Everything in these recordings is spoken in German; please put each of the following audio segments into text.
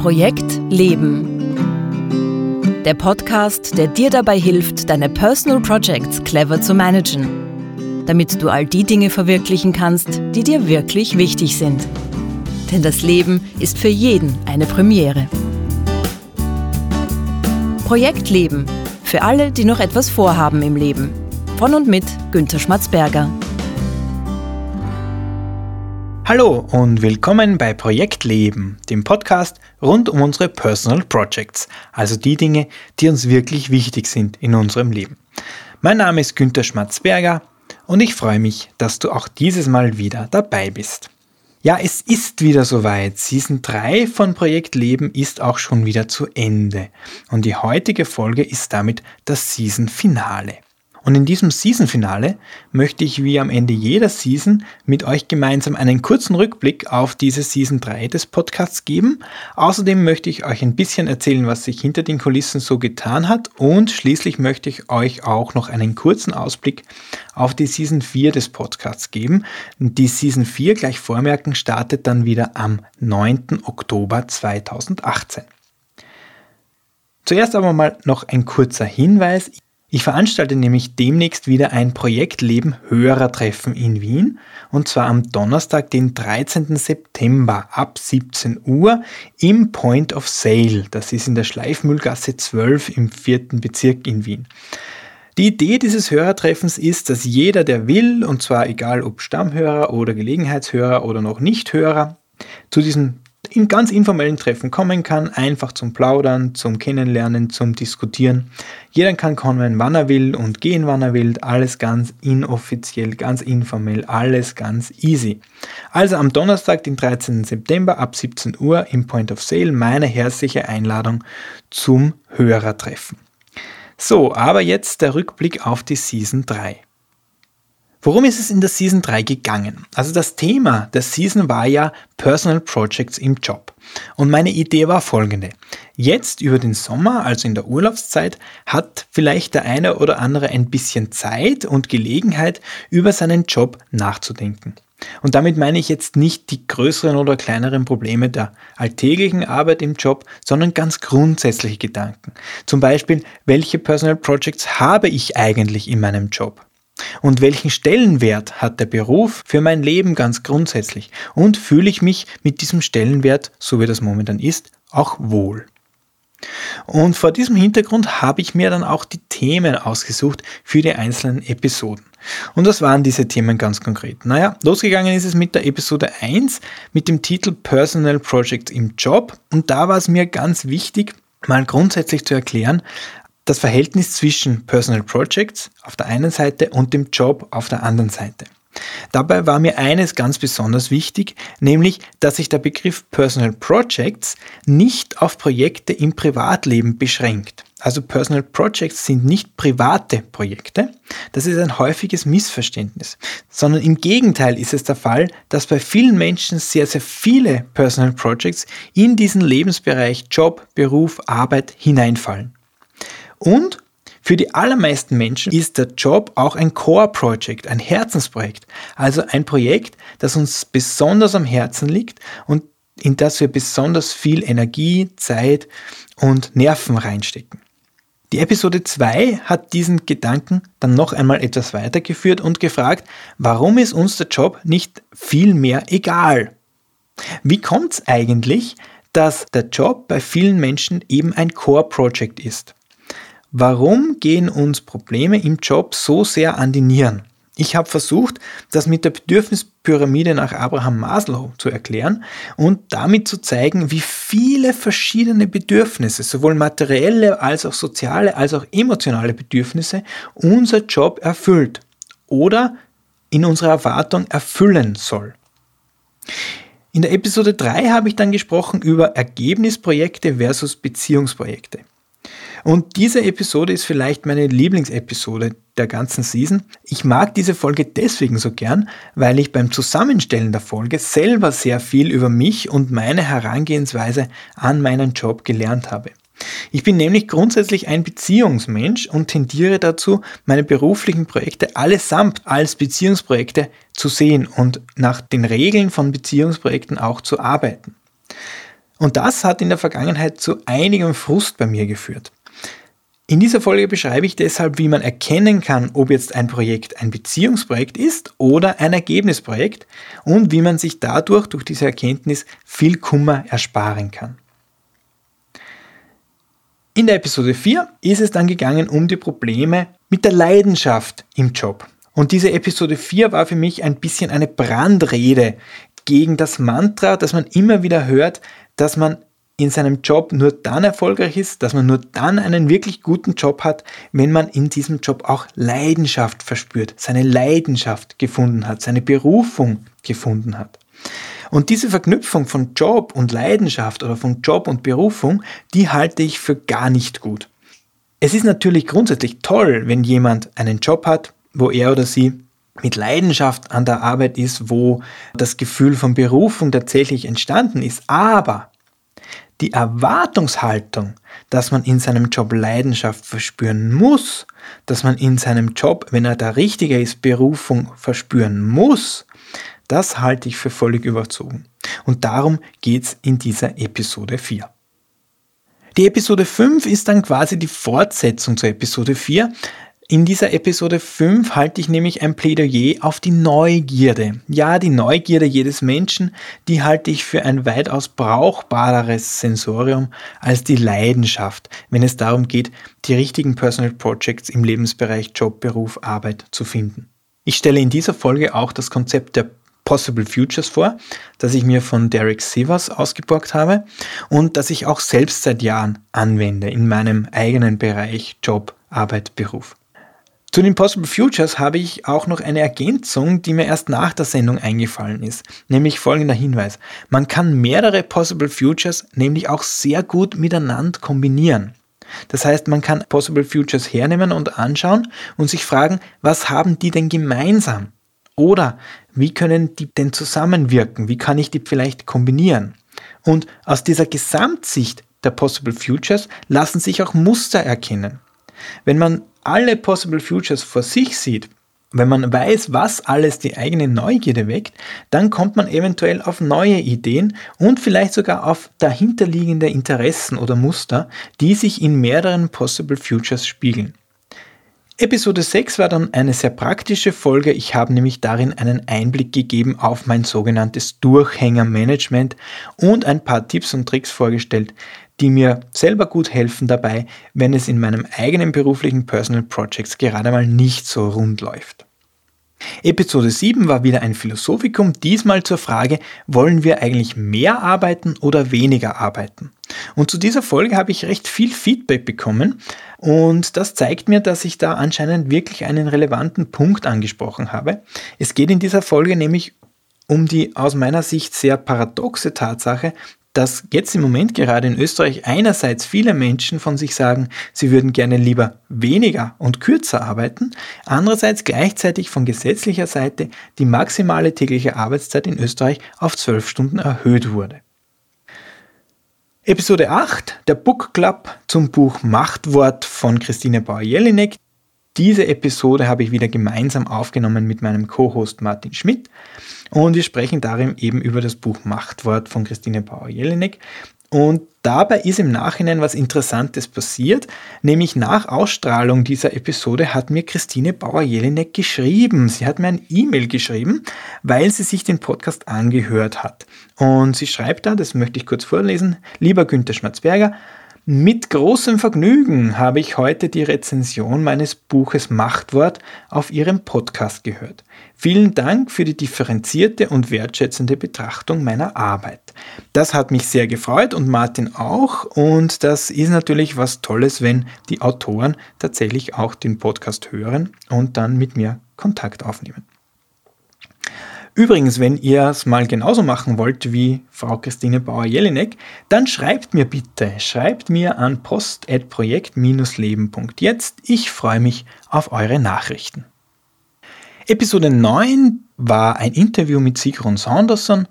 Projekt Leben. Der Podcast, der dir dabei hilft, deine Personal Projects clever zu managen, damit du all die Dinge verwirklichen kannst, die dir wirklich wichtig sind. Denn das Leben ist für jeden eine Premiere. Projekt Leben. Für alle, die noch etwas vorhaben im Leben. Von und mit Günter Schmatzberger. Hallo und willkommen bei Projekt Leben, dem Podcast rund um unsere Personal Projects, also die Dinge, die uns wirklich wichtig sind in unserem Leben. Mein Name ist Günter Schmatzberger und ich freue mich, dass du auch dieses Mal wieder dabei bist. Ja, es ist wieder soweit. Season 3 von Projekt Leben ist auch schon wieder zu Ende. Und die heutige Folge ist damit das Season-Finale. Und in diesem Season-Finale möchte ich wie am Ende jeder Season mit euch gemeinsam einen kurzen Rückblick auf diese Season 3 des Podcasts geben. Außerdem möchte ich euch ein bisschen erzählen, was sich hinter den Kulissen so getan hat und schließlich möchte ich euch auch noch einen kurzen Ausblick auf die Season 4 des Podcasts geben. Die Season 4 gleich vormerken startet dann wieder am 9. Oktober 2018. Zuerst aber mal noch ein kurzer Hinweis. Ich veranstalte nämlich demnächst wieder ein Projektleben Hörertreffen in Wien und zwar am Donnerstag, den 13. September ab 17 Uhr im Point of Sale. Das ist in der Schleifmühlgasse 12 im vierten Bezirk in Wien. Die Idee dieses Hörertreffens ist, dass jeder, der will, und zwar egal ob Stammhörer oder Gelegenheitshörer oder noch Nicht-Hörer, zu diesem in ganz informellen Treffen kommen kann, einfach zum Plaudern, zum Kennenlernen, zum Diskutieren. Jeder kann kommen, wann er will und gehen, wann er will. Alles ganz inoffiziell, ganz informell, alles ganz easy. Also am Donnerstag, den 13. September ab 17 Uhr im Point of Sale meine herzliche Einladung zum Hörertreffen. So, aber jetzt der Rückblick auf die Season 3. Worum ist es in der Season 3 gegangen? Also das Thema der Season war ja Personal Projects im Job. Und meine Idee war folgende. Jetzt über den Sommer, also in der Urlaubszeit, hat vielleicht der eine oder andere ein bisschen Zeit und Gelegenheit, über seinen Job nachzudenken. Und damit meine ich jetzt nicht die größeren oder kleineren Probleme der alltäglichen Arbeit im Job, sondern ganz grundsätzliche Gedanken. Zum Beispiel, welche Personal Projects habe ich eigentlich in meinem Job? Und welchen Stellenwert hat der Beruf für mein Leben ganz grundsätzlich? Und fühle ich mich mit diesem Stellenwert, so wie das momentan ist, auch wohl? Und vor diesem Hintergrund habe ich mir dann auch die Themen ausgesucht für die einzelnen Episoden. Und was waren diese Themen ganz konkret? Naja, losgegangen ist es mit der Episode 1 mit dem Titel Personal Projects im Job. Und da war es mir ganz wichtig, mal grundsätzlich zu erklären, das Verhältnis zwischen Personal Projects auf der einen Seite und dem Job auf der anderen Seite. Dabei war mir eines ganz besonders wichtig, nämlich, dass sich der Begriff Personal Projects nicht auf Projekte im Privatleben beschränkt. Also Personal Projects sind nicht private Projekte. Das ist ein häufiges Missverständnis. Sondern im Gegenteil ist es der Fall, dass bei vielen Menschen sehr, sehr viele Personal Projects in diesen Lebensbereich Job, Beruf, Arbeit hineinfallen. Und für die allermeisten Menschen ist der Job auch ein Core-Project, ein Herzensprojekt. Also ein Projekt, das uns besonders am Herzen liegt und in das wir besonders viel Energie, Zeit und Nerven reinstecken. Die Episode 2 hat diesen Gedanken dann noch einmal etwas weitergeführt und gefragt, warum ist uns der Job nicht viel mehr egal? Wie kommt es eigentlich, dass der Job bei vielen Menschen eben ein Core-Project ist? Warum gehen uns Probleme im Job so sehr an die Nieren? Ich habe versucht, das mit der Bedürfnispyramide nach Abraham Maslow zu erklären und damit zu zeigen, wie viele verschiedene Bedürfnisse, sowohl materielle als auch soziale als auch emotionale Bedürfnisse, unser Job erfüllt oder in unserer Erwartung erfüllen soll. In der Episode 3 habe ich dann gesprochen über Ergebnisprojekte versus Beziehungsprojekte. Und diese Episode ist vielleicht meine Lieblingsepisode der ganzen Season. Ich mag diese Folge deswegen so gern, weil ich beim Zusammenstellen der Folge selber sehr viel über mich und meine Herangehensweise an meinen Job gelernt habe. Ich bin nämlich grundsätzlich ein Beziehungsmensch und tendiere dazu, meine beruflichen Projekte allesamt als Beziehungsprojekte zu sehen und nach den Regeln von Beziehungsprojekten auch zu arbeiten. Und das hat in der Vergangenheit zu einigem Frust bei mir geführt. In dieser Folge beschreibe ich deshalb, wie man erkennen kann, ob jetzt ein Projekt ein Beziehungsprojekt ist oder ein Ergebnisprojekt und wie man sich dadurch durch diese Erkenntnis viel Kummer ersparen kann. In der Episode 4 ist es dann gegangen um die Probleme mit der Leidenschaft im Job. Und diese Episode 4 war für mich ein bisschen eine Brandrede gegen das Mantra, das man immer wieder hört, dass man in seinem Job nur dann erfolgreich ist, dass man nur dann einen wirklich guten Job hat, wenn man in diesem Job auch Leidenschaft verspürt, seine Leidenschaft gefunden hat, seine Berufung gefunden hat. Und diese Verknüpfung von Job und Leidenschaft oder von Job und Berufung, die halte ich für gar nicht gut. Es ist natürlich grundsätzlich toll, wenn jemand einen Job hat, wo er oder sie mit Leidenschaft an der Arbeit ist, wo das Gefühl von Berufung tatsächlich entstanden ist. Aber die Erwartungshaltung, dass man in seinem Job Leidenschaft verspüren muss, dass man in seinem Job, wenn er der richtige ist, Berufung verspüren muss, das halte ich für völlig überzogen. Und darum geht es in dieser Episode 4. Die Episode 5 ist dann quasi die Fortsetzung zur Episode 4. In dieser Episode 5 halte ich nämlich ein Plädoyer auf die Neugierde. Ja, die Neugierde jedes Menschen, die halte ich für ein weitaus brauchbareres Sensorium als die Leidenschaft, wenn es darum geht, die richtigen Personal Projects im Lebensbereich Job, Beruf, Arbeit zu finden. Ich stelle in dieser Folge auch das Konzept der Possible Futures vor, das ich mir von Derek Sivers ausgeborgt habe und das ich auch selbst seit Jahren anwende in meinem eigenen Bereich Job, Arbeit, Beruf. Zu den Possible Futures habe ich auch noch eine Ergänzung, die mir erst nach der Sendung eingefallen ist, nämlich folgender Hinweis. Man kann mehrere Possible Futures nämlich auch sehr gut miteinander kombinieren. Das heißt, man kann Possible Futures hernehmen und anschauen und sich fragen, was haben die denn gemeinsam? Oder wie können die denn zusammenwirken? Wie kann ich die vielleicht kombinieren? Und aus dieser Gesamtsicht der Possible Futures lassen sich auch Muster erkennen. Wenn man alle Possible Futures vor sich sieht, wenn man weiß, was alles die eigene Neugierde weckt, dann kommt man eventuell auf neue Ideen und vielleicht sogar auf dahinterliegende Interessen oder Muster, die sich in mehreren Possible Futures spiegeln. Episode 6 war dann eine sehr praktische Folge. Ich habe nämlich darin einen Einblick gegeben auf mein sogenanntes Durchhängermanagement und ein paar Tipps und Tricks vorgestellt, die mir selber gut helfen dabei, wenn es in meinem eigenen beruflichen Personal Projects gerade mal nicht so rund läuft. Episode 7 war wieder ein Philosophikum, diesmal zur Frage, wollen wir eigentlich mehr arbeiten oder weniger arbeiten? Und zu dieser Folge habe ich recht viel Feedback bekommen und das zeigt mir, dass ich da anscheinend wirklich einen relevanten Punkt angesprochen habe. Es geht in dieser Folge nämlich um die aus meiner Sicht sehr paradoxe Tatsache, dass jetzt im Moment gerade in Österreich einerseits viele Menschen von sich sagen, sie würden gerne lieber weniger und kürzer arbeiten, andererseits gleichzeitig von gesetzlicher Seite die maximale tägliche Arbeitszeit in Österreich auf 12 Stunden erhöht wurde. Episode 8, der Book Club zum Buch Machtwort von Christine Bauer-Jelinek. Diese Episode habe ich wieder gemeinsam aufgenommen mit meinem Co-Host Martin Schmidt und wir sprechen darin eben über das Buch Machtwort von Christine Bauer-Jelinek. Und dabei ist im Nachhinein was Interessantes passiert, nämlich nach Ausstrahlung dieser Episode hat mir Christine Bauer-Jelinek geschrieben. Sie hat mir ein E-Mail geschrieben, weil sie sich den Podcast angehört hat. Und sie schreibt da, das möchte ich kurz vorlesen, lieber Günther Schmatzberger, mit großem Vergnügen habe ich heute die Rezension meines Buches Machtwort auf Ihrem Podcast gehört. Vielen Dank für die differenzierte und wertschätzende Betrachtung meiner Arbeit. Das hat mich sehr gefreut und Martin auch und das ist natürlich was Tolles, wenn die Autoren tatsächlich auch den Podcast hören und dann mit mir Kontakt aufnehmen. Übrigens, wenn ihr es mal genauso machen wollt wie Frau Christine Bauer-Jelinek, dann schreibt mir bitte, schreibt mir an post.projekt-leben.jetzt. Ich freue mich auf eure Nachrichten. Episode 9 war ein Interview mit Sigrun Saunderson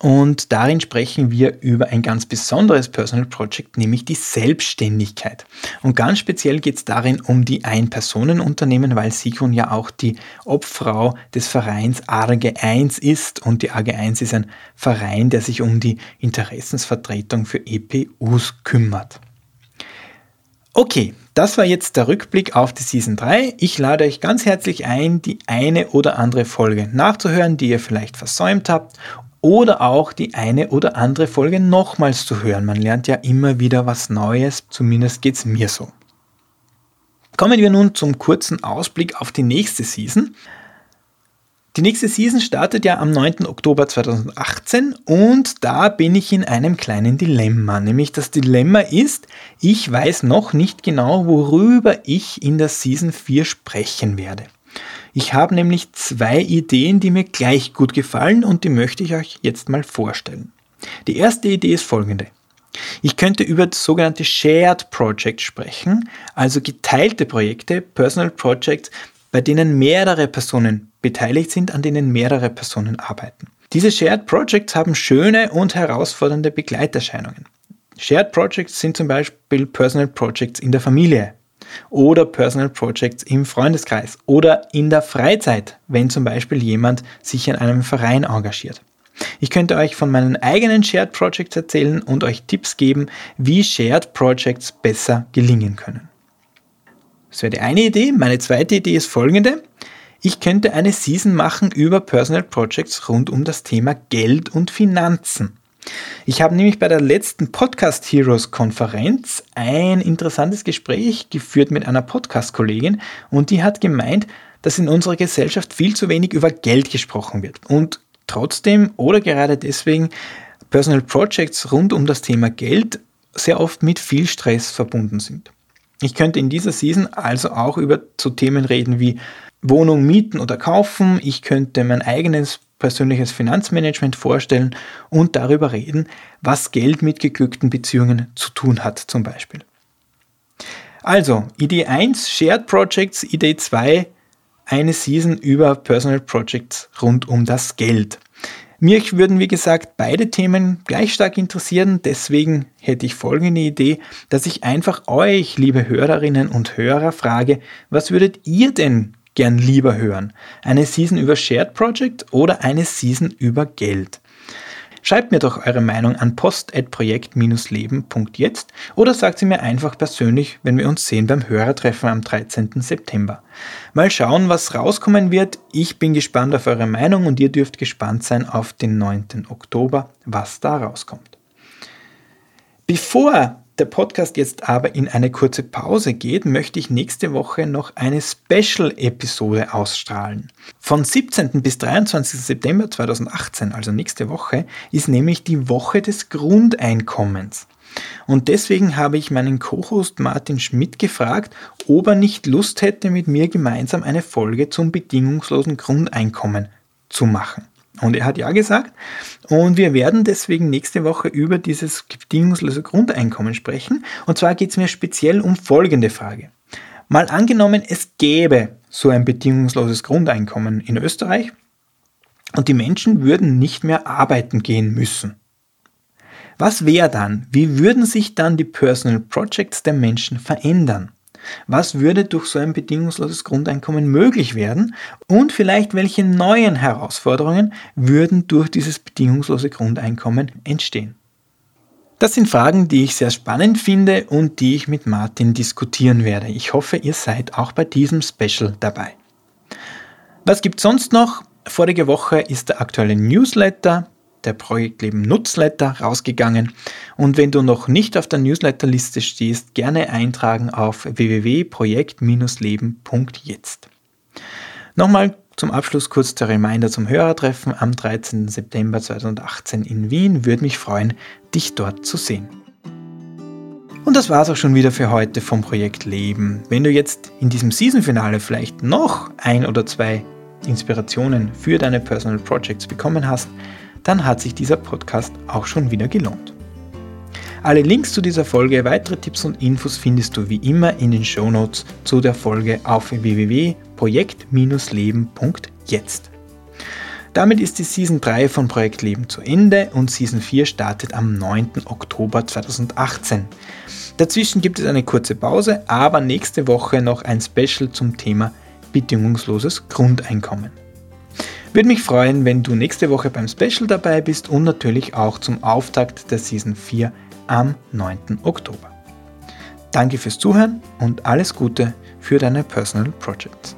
und darin sprechen wir über ein ganz besonderes Personal Project, nämlich die Selbstständigkeit. Und ganz speziell geht es darin um die Ein-Personen-Unternehmen, weil Sigrun ja auch die Obfrau des Vereins AG1 ist und die AG1 ist ein Verein, der sich um die Interessensvertretung für EPUs kümmert. Okay, das war jetzt der Rückblick auf die Season 3. Ich lade euch ganz herzlich ein, die eine oder andere Folge nachzuhören, die ihr vielleicht versäumt habt oder auch die eine oder andere Folge nochmals zu hören. Man lernt ja immer wieder was Neues, zumindest geht es mir so. Kommen wir nun zum kurzen Ausblick auf die nächste Season. Die nächste Season startet ja am 9. Oktober 2018 und da bin ich in einem kleinen Dilemma. Nämlich das Dilemma ist, ich weiß noch nicht genau, worüber ich in der Season 4 sprechen werde. Ich habe nämlich zwei Ideen, die mir gleich gut gefallen und die möchte ich euch jetzt mal vorstellen. Die erste Idee ist folgende. Ich könnte über das sogenannte Shared Project sprechen, also geteilte Projekte, Personal Projects, bei denen mehrere Personen beteiligt sind, an denen mehrere Personen arbeiten. Diese Shared Projects haben schöne und herausfordernde Begleiterscheinungen. Shared Projects sind zum Beispiel Personal Projects in der Familie oder Personal Projects im Freundeskreis oder in der Freizeit, wenn zum Beispiel jemand sich in einem Verein engagiert. Ich könnte euch von meinen eigenen Shared Projects erzählen und euch Tipps geben, wie Shared Projects besser gelingen können. Das wäre die eine Idee. Meine zweite Idee ist folgende. Ich könnte eine Season machen über Personal Projects rund um das Thema Geld und Finanzen. Ich habe nämlich bei der letzten Podcast Heroes Konferenz ein interessantes Gespräch geführt mit einer Podcast-Kollegin und die hat gemeint, dass in unserer Gesellschaft viel zu wenig über Geld gesprochen wird und trotzdem oder gerade deswegen Personal Projects rund um das Thema Geld sehr oft mit viel Stress verbunden sind. Ich könnte in dieser Season also auch über so Themen reden wie Wohnung mieten oder kaufen. Ich könnte mein eigenes persönliches Finanzmanagement vorstellen und darüber reden, was Geld mit geglückten Beziehungen zu tun hat zum Beispiel. Also, Idee 1, Shared Projects, Idee 2, eine Season über Personal Projects rund um das Geld. Mich würden, wie gesagt, beide Themen gleich stark interessieren. Deswegen hätte ich folgende Idee, dass ich einfach euch, liebe Hörerinnen und Hörer, frage, was würdet ihr denn gern lieber hören? Eine Season über Shared Project oder eine Season über Geld? Schreibt mir doch eure Meinung an post.projekt-leben.jetzt oder sagt sie mir einfach persönlich, wenn wir uns sehen beim Hörertreffen am 13. September. Mal schauen, was rauskommen wird. Ich bin gespannt auf eure Meinung und ihr dürft gespannt sein auf den 9. Oktober, was da rauskommt. Bevor der Podcast jetzt aber in eine kurze Pause geht, möchte ich nächste Woche noch eine Special-Episode ausstrahlen. Von 17. bis 23. September 2018, also nächste Woche, ist nämlich die Woche des Grundeinkommens. Und deswegen habe ich meinen Co-Host Martin Schmidt gefragt, ob er nicht Lust hätte, mit mir gemeinsam eine Folge zum bedingungslosen Grundeinkommen zu machen. Und er hat ja gesagt. Und wir werden deswegen nächste Woche über dieses bedingungslose Grundeinkommen sprechen. Und zwar geht es mir speziell um folgende Frage. Mal angenommen, es gäbe so ein bedingungsloses Grundeinkommen in Österreich und die Menschen würden nicht mehr arbeiten gehen müssen. Was wäre dann? Wie würden sich dann die Personal Projects der Menschen verändern? Was würde durch so ein bedingungsloses Grundeinkommen möglich werden? Und vielleicht welche neuen Herausforderungen würden durch dieses bedingungslose Grundeinkommen entstehen? Das sind Fragen, die ich sehr spannend finde und die ich mit Martin diskutieren werde. Ich hoffe, ihr seid auch bei diesem Special dabei. Was gibt sonst noch? Vorige Woche ist der aktuelle Newsletter der Projektleben Newsletter rausgegangen. Und wenn du noch nicht auf der Newsletterliste stehst, gerne eintragen auf www.projekt-leben.jetzt. Nochmal zum Abschluss kurz der Reminder zum Hörertreffen am 13. September 2018 in Wien. Würde mich freuen, dich dort zu sehen. Und das war es auch schon wieder für heute vom Projekt Leben. Wenn du jetzt in diesem Season-Finale vielleicht noch ein oder zwei Inspirationen für deine Personal Projects bekommen hast, dann hat sich dieser Podcast auch schon wieder gelohnt. Alle Links zu dieser Folge, weitere Tipps und Infos findest du wie immer in den Show Notes zu der Folge auf www.projekt-leben.jetzt. Damit ist die Season 3 von Projekt Leben zu Ende und Season 4 startet am 9. Oktober 2018. Dazwischen gibt es eine kurze Pause, aber nächste Woche noch ein Special zum Thema bedingungsloses Grundeinkommen. Würde mich freuen, wenn du nächste Woche beim Special dabei bist und natürlich auch zum Auftakt der Season 4 am 9. Oktober. Danke fürs Zuhören und alles Gute für deine Personal Projects.